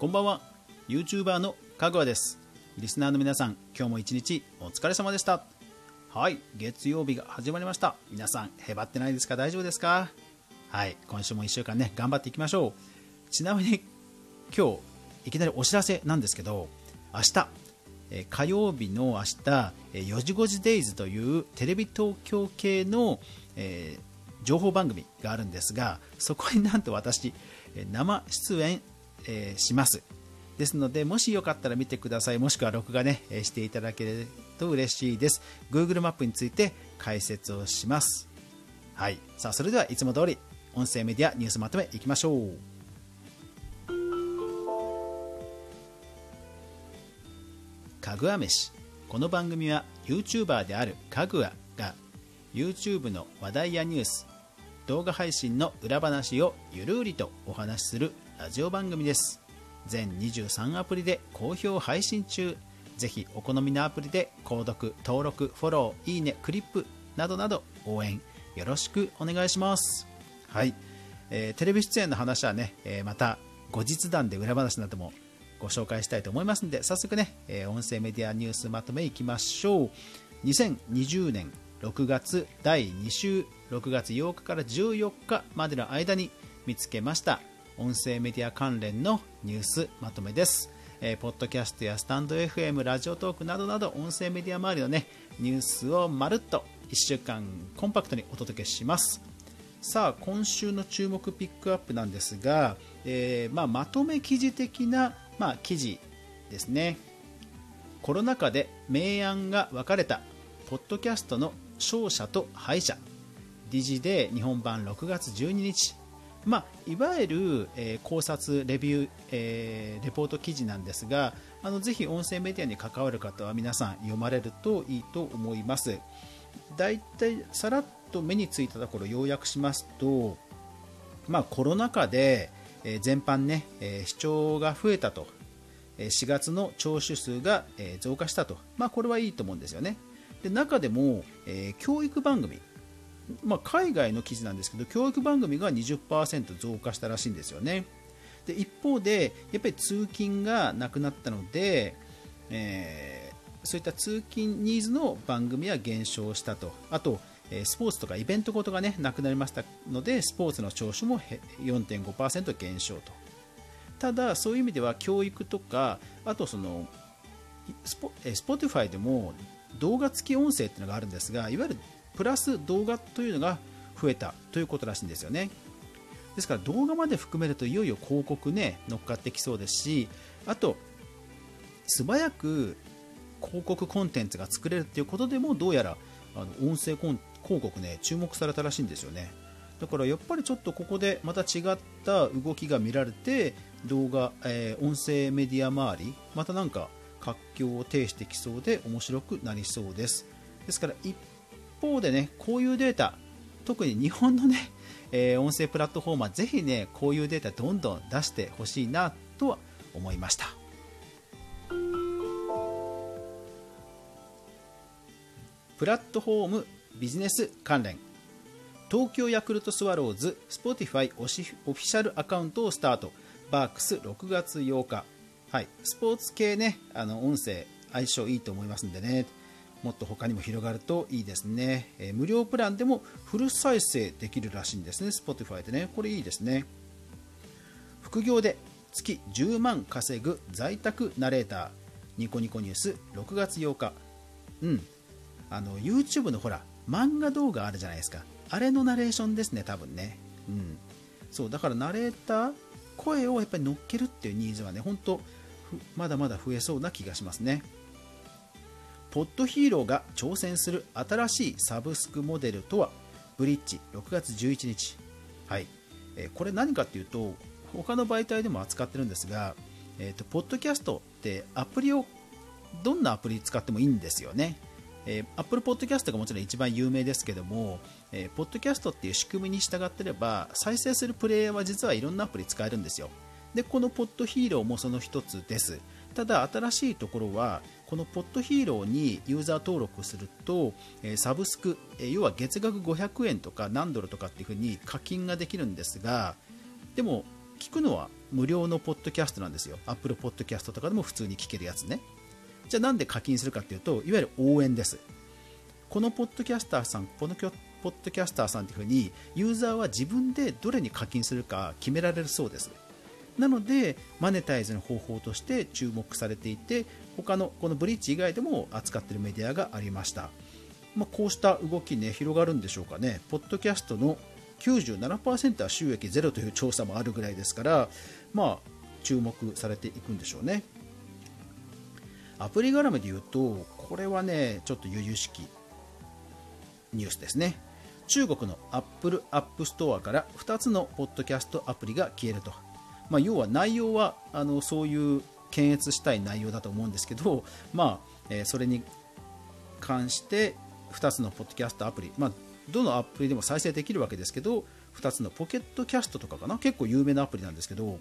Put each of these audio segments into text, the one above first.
こんばんは。YouTuber のかぐわです。リスナーの皆さん今日も一日お疲れ様でした。はい月曜日が始まりました。皆さんへばってないですか？大丈夫ですか？はい今週も1週間ね頑張っていきましょう。ちなみに今日いきなりお知らせなんですけど明日え火曜日の明日4時5時デイズというテレビ東京系の、えー、情報番組があるんですがそこになんと私生出演えー、します。ですのでもしよかったら見てください。もしくは録画ねえしていただけると嬉しいです。Google マップについて解説をします。はい。さあそれではいつも通り音声メディアニュースまとめいきましょう。かぐわ飯。この番組は YouTuber であるかぐわが YouTube の話題やニュース動画配信の裏話をゆるりとお話しするラジオ番組です。全23アプリで好評配信中。ぜひお好みのアプリで購読登録フォローいいねクリップなどなど応援よろしくお願いします。はい、えー、テレビ出演の話はね、えー、また後日談で裏話などもご紹介したいと思いますので早速ね、えー、音声メディアニュースまとめいきましょう。2020年6月第2週6月8日から14日までの間に見つけました。音声メディア関連のニュースまとめです。えー、ポッドキャストやスタンド FM、ラジオトークなどなど音声メディア周りのね、ニュースをまるっと1週間コンパクトにお届けします。さあ、今週の注目ピックアップなんですが、えー、まあ、まとめ記事的な、まあ、記事ですね。コロナ禍で明暗が分かれた、ポッドキャストの勝者と敗者。ディジで日本版6月12日まあ、いわゆる、えー、考察、レビュー、えー、レポート記事なんですがあのぜひ音声メディアに関わる方は皆さん読まれるといいと思います。だいたいさらっと目についたところ要約しますと、まあ、コロナ禍で、えー、全般ね、え、視聴が増えたと、え4月の聴取数が、え増加したと、まあ、これはいいと思うんですよね。で中でも、え教育番組まあ、海外の記事なんですけど教育番組が20%増加したらしいんですよね。で一方でやっぱり通勤がなくなったので、えー、そういった通勤ニーズの番組は減少したと。あとスポーツとかイベントごとがねなくなりましたのでスポーツの聴取も4.5%減少と。ただそういう意味では教育とかあとそのスポ Spotify でも動画付き音声っていうのがあるんですがいわゆるプラス動画というのが増えたということらしいんですよね。ですから動画まで含めるといよいよ広告ね乗っかってきそうですしあと素早く広告コンテンツが作れるっていうことでもどうやらあの音声広告ね注目されたらしいんですよねだからやっぱりちょっとここでまた違った動きが見られて動画、えー、音声メディア周りまたなんか活況を呈してきそうで面白くなりそうですですから一方でね、こういうデータ、特に日本のね、えー、音声プラットフォーマー、ぜひね、こういうデータどんどん出してほしいなとは思いました。プラットフォームビジネス関連。東京ヤクルトスワローズ Spotify オフィシャルアカウントをスタート。バークス6月8日。はい。スポーツ系ねあの音声相性いいと思いますんでね。もっと他にも広がるといいですね、え、無料プランでもフル再生できるらしいんですね。Spotify でね。これいいですね。副業で月10万稼ぐ在宅ナレーター。ニコニコニュース。6月8日。うん。あの YouTube のほら漫画動画あるじゃないですか。あれのナレーションですね多分ね。うん。そうだからナレーター声をやっぱり乗っけるっていうニーズはね本当まだまだ増えそうな気がしますね。ポッドヒーローが挑戦する新しいサブスクモデルとは？ブリッジ6月11日、はい。えー、これ何かっていうと他の媒体でも扱ってるんですが、えーと、ポッドキャストってアプリをどんなアプリ使ってもいいんですよね、えー、Apple Podcast がもちろん一番有名ですけども、えー、ポッドキャストっていう仕組みに従ってれば再生するプレイヤーは実はいろんなアプリ使えるんですよ。でこのポッドヒーローもその一つです。ただ新しいところはこのポッドヒーローにユーザー登録するとサブスク要は月額500円とか何ドルとかっていうふうに課金ができるんですがでも聞くのは無料のポッドキャストなんですよ。Apple Podcast とかでも普通に聞けるやつね。じゃあなんで課金するかっていうといわゆる応援です。このポッドキャスターさんこのポッドキャスターさんっていうふうにユーザーは自分でどれに課金するか決められるそうです。なのでマネタイズの方法として注目されていて他のこのブリッジ以外でも扱っているメディアがありましたまあ、こうした動きね広がるんでしょうかね、ポッドキャストの97%は収益ゼロという調査もあるぐらいですから、まあ、注目されていくんでしょうね。アプリ絡みで言うと、これはね、ちょっと由々しきニュースですね。中国の Apple App Store から2つのポッドキャストアプリが消えると。まあ、要は内容はあのそういう検閲したい内容だと思うんですけど、まあえー、それに関して2つのポッドキャストアプリ、まあ、どのアプリでも再生できるわけですけど2つのポケットキャストとかかな？結構有名なアプリなんですけど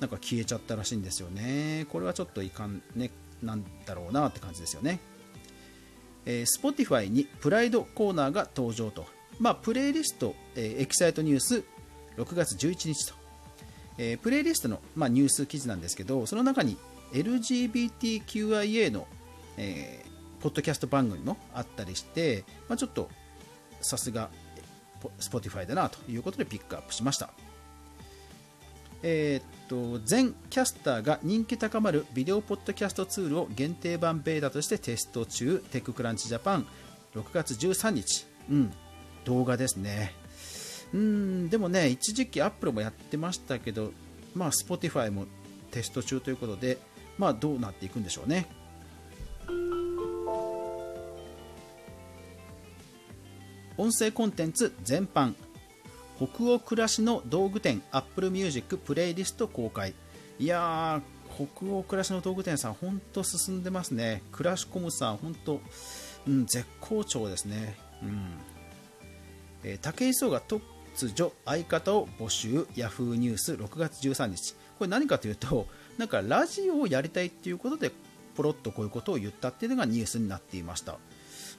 なんか消えちゃったらしいんですよね。これはちょっといかんねなんだろうなって感じですよね、えー、Spotify にプライドコーナーが登場と。まあプレイリスト、えー、エキサイトニュース6月11日と、えー、プレイリストの、まあ、ニュース記事なんですけどその中に LGBTQIA の、えポッドキャスト番組もあったりして、まあ、ちょっとさすが Spotify だなということでピックアップしました。えー、っと Zencastr が人気高まるビデオポッドキャストツールを限定版ベータとしてテスト中 TechCrunch Japan 6月13日、うん、動画ですねうんでもね一時期アップルもやってましたけどまあ Spotify もテスト中ということでまあどうなっていくんでしょうね。音声コンテンツ全般。北欧暮らしの道具店 Apple Music プレイリスト公開。いやー北欧暮らしの道具店さん本当進んでますね。クラシコムさん本当、うん、絶好調ですね。うん。えー、武井壮が突如相方を募集 Yahoo ニュース6月13日。これ何かというとなんかラジオをやりたいっていうことでポロッとこういうことを言ったっていうのがニュースになっていました。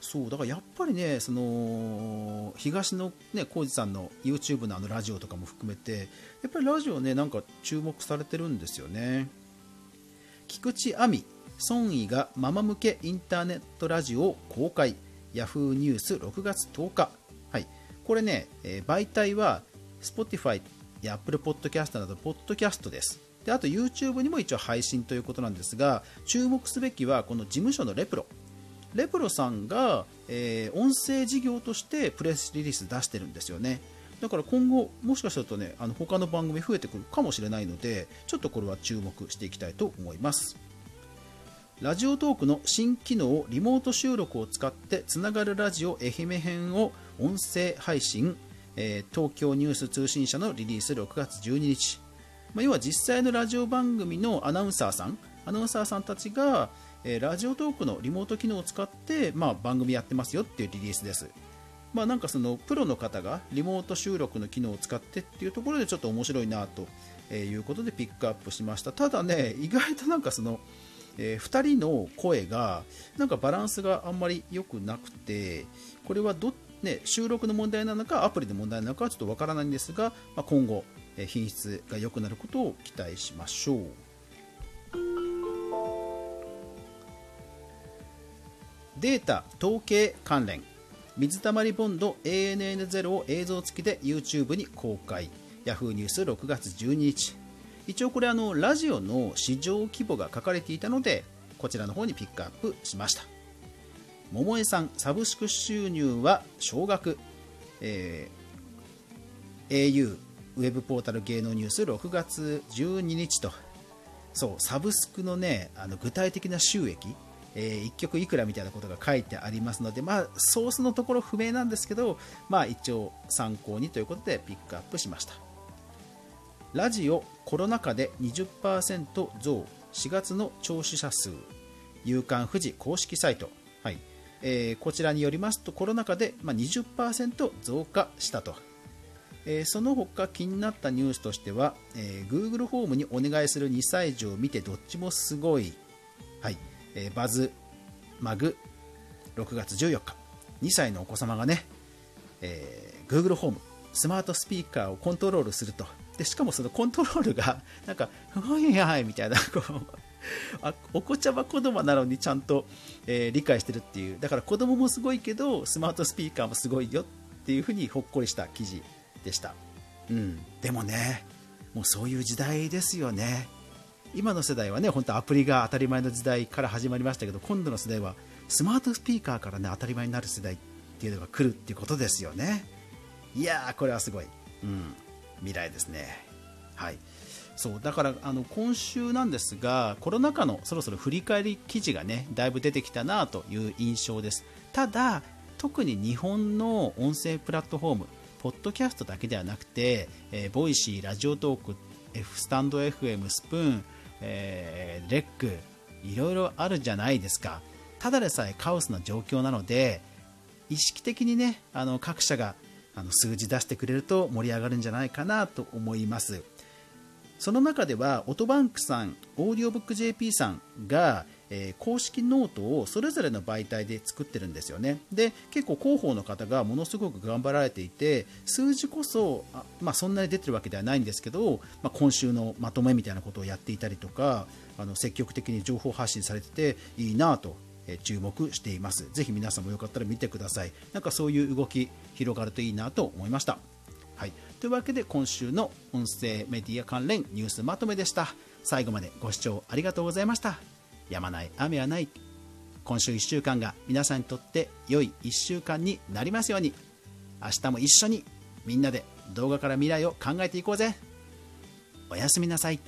そうだからやっぱりねその東野ね浩二さんの YouTube のあのラジオとかも含めてやっぱりラジオねなんか注目されてるんですよね。菊池亜美孫怡がママ向けインターネットラジオを公開。Yahoo ニュース6月10日。これね、えー、媒体は Spotify や Apple Podcast などポッドキャストです。であと YouTube にも一応配信ということなんですが注目すべきはこの事務所のレプロ。レプロさんが、えー、音声事業としてプレスリリース出してるんですよね。だから今後もしかするとねあの他の番組増えてくるかもしれないのでちょっとこれは注目していきたいと思います。ラジオトークの新機能リモート収録を使ってつながるラジオ愛媛編を音声配信、えー、東京ニュース通信社のリリース6月12日、まあ、要は実際のラジオ番組のアナウンサーさんアナウンサーさんたちがえー、ラジオトークのリモート機能を使って、まあ、番組やってますよっていうリリースです。まあ、なんかそのプロの方がリモート収録の機能を使ってっていうところでちょっと面白いなということでピックアップしました。ただね、意外となんかその、えー、2人の声がなんかバランスがあんまり良くなくて、これはど、ね、収録の問題なのかアプリの問題なのかはちょっとわからないんですが、まあ、今後、え品質が良くなることを期待しましょう。データ統計関連。水たまりボンド ANN0 を映像付きで YouTube に公開。Yahoo! ニュース6月12日。一応これあのラジオの市場規模が書かれていたのでこちらの方にピックアップしました。桃江さんサブスク収入は少額、えー、au ウェブポータル芸能ニュース6月12日と。そうサブスクのねあの具体的な収益。えー、1曲いくらみたいなことが書いてありますので、まあ、ソースのところ不明なんですけど、まあ、一応参考にということでピックアップしました。ラジオコロナ禍で20%増。4月の聴取者数。夕刊富士公式サイト、はい。えー、こちらによりますとコロナ禍で、20%増加したと、えー、その他気になったニュースとしては、えー、Google ホームにお願いする2歳児を見てどっちもすごい、はい。えー、バズマグ6月14日。2歳のお子様がね、えー、Google ホームスマートスピーカーをコントロールすると。でしかもそのコントロールがなんか「はいはい」みたいなこうあお子ちゃま子供なのにちゃんと、えー、理解してるっていうだから子供もすごいけどスマートスピーカーもすごいよっていうふうにほっこりした記事でした、うん、でもねもうそういう時代ですよね。今の世代はね本当アプリが当たり前の時代から始まりましたけど今度の世代はスマートスピーカーからね当たり前になる世代っていうのが来るっていうことですよね。いやーこれはすごい、うん、未来ですね。はい。そう。だからあの今週なんですがコロナ禍のそろそろ振り返り記事がねだいぶ出てきたなという印象です。ただ特に日本の音声プラットフォームポッドキャストだけではなくて、えー、 Voicy、Radiotalk、F スタンド FM、 Spoon、えー、 REC、いろいろあるじゃないですか。ただでさえカオスな状況なので、意識的にね、あの各社があの数字出してくれると盛り上がるんじゃないかなと思います。その中では、オトバンクさん、オーディオブック JP さんが、えー、公式ノートをそれぞれの媒体で作ってるんですよね。で、結構広報の方がものすごく頑張られていて、数字こそ、あまあ、そんなに出てるわけではないんですけど、まあ、今週のまとめみたいなことをやっていたりとか、あの積極的に情報発信されてていいなと注目しています。ぜひ皆さんもよかったら見てください。なんかそういう動き広がるといいなと思いました。はい、というわけで今週の音声メディア関連ニュースまとめでした。最後までご視聴ありがとうございました。止まない雨はない今週1週間が皆さんにとって良い1週間になりますように明日も一緒にみんなで動画から未来を考えていこうぜおやすみなさい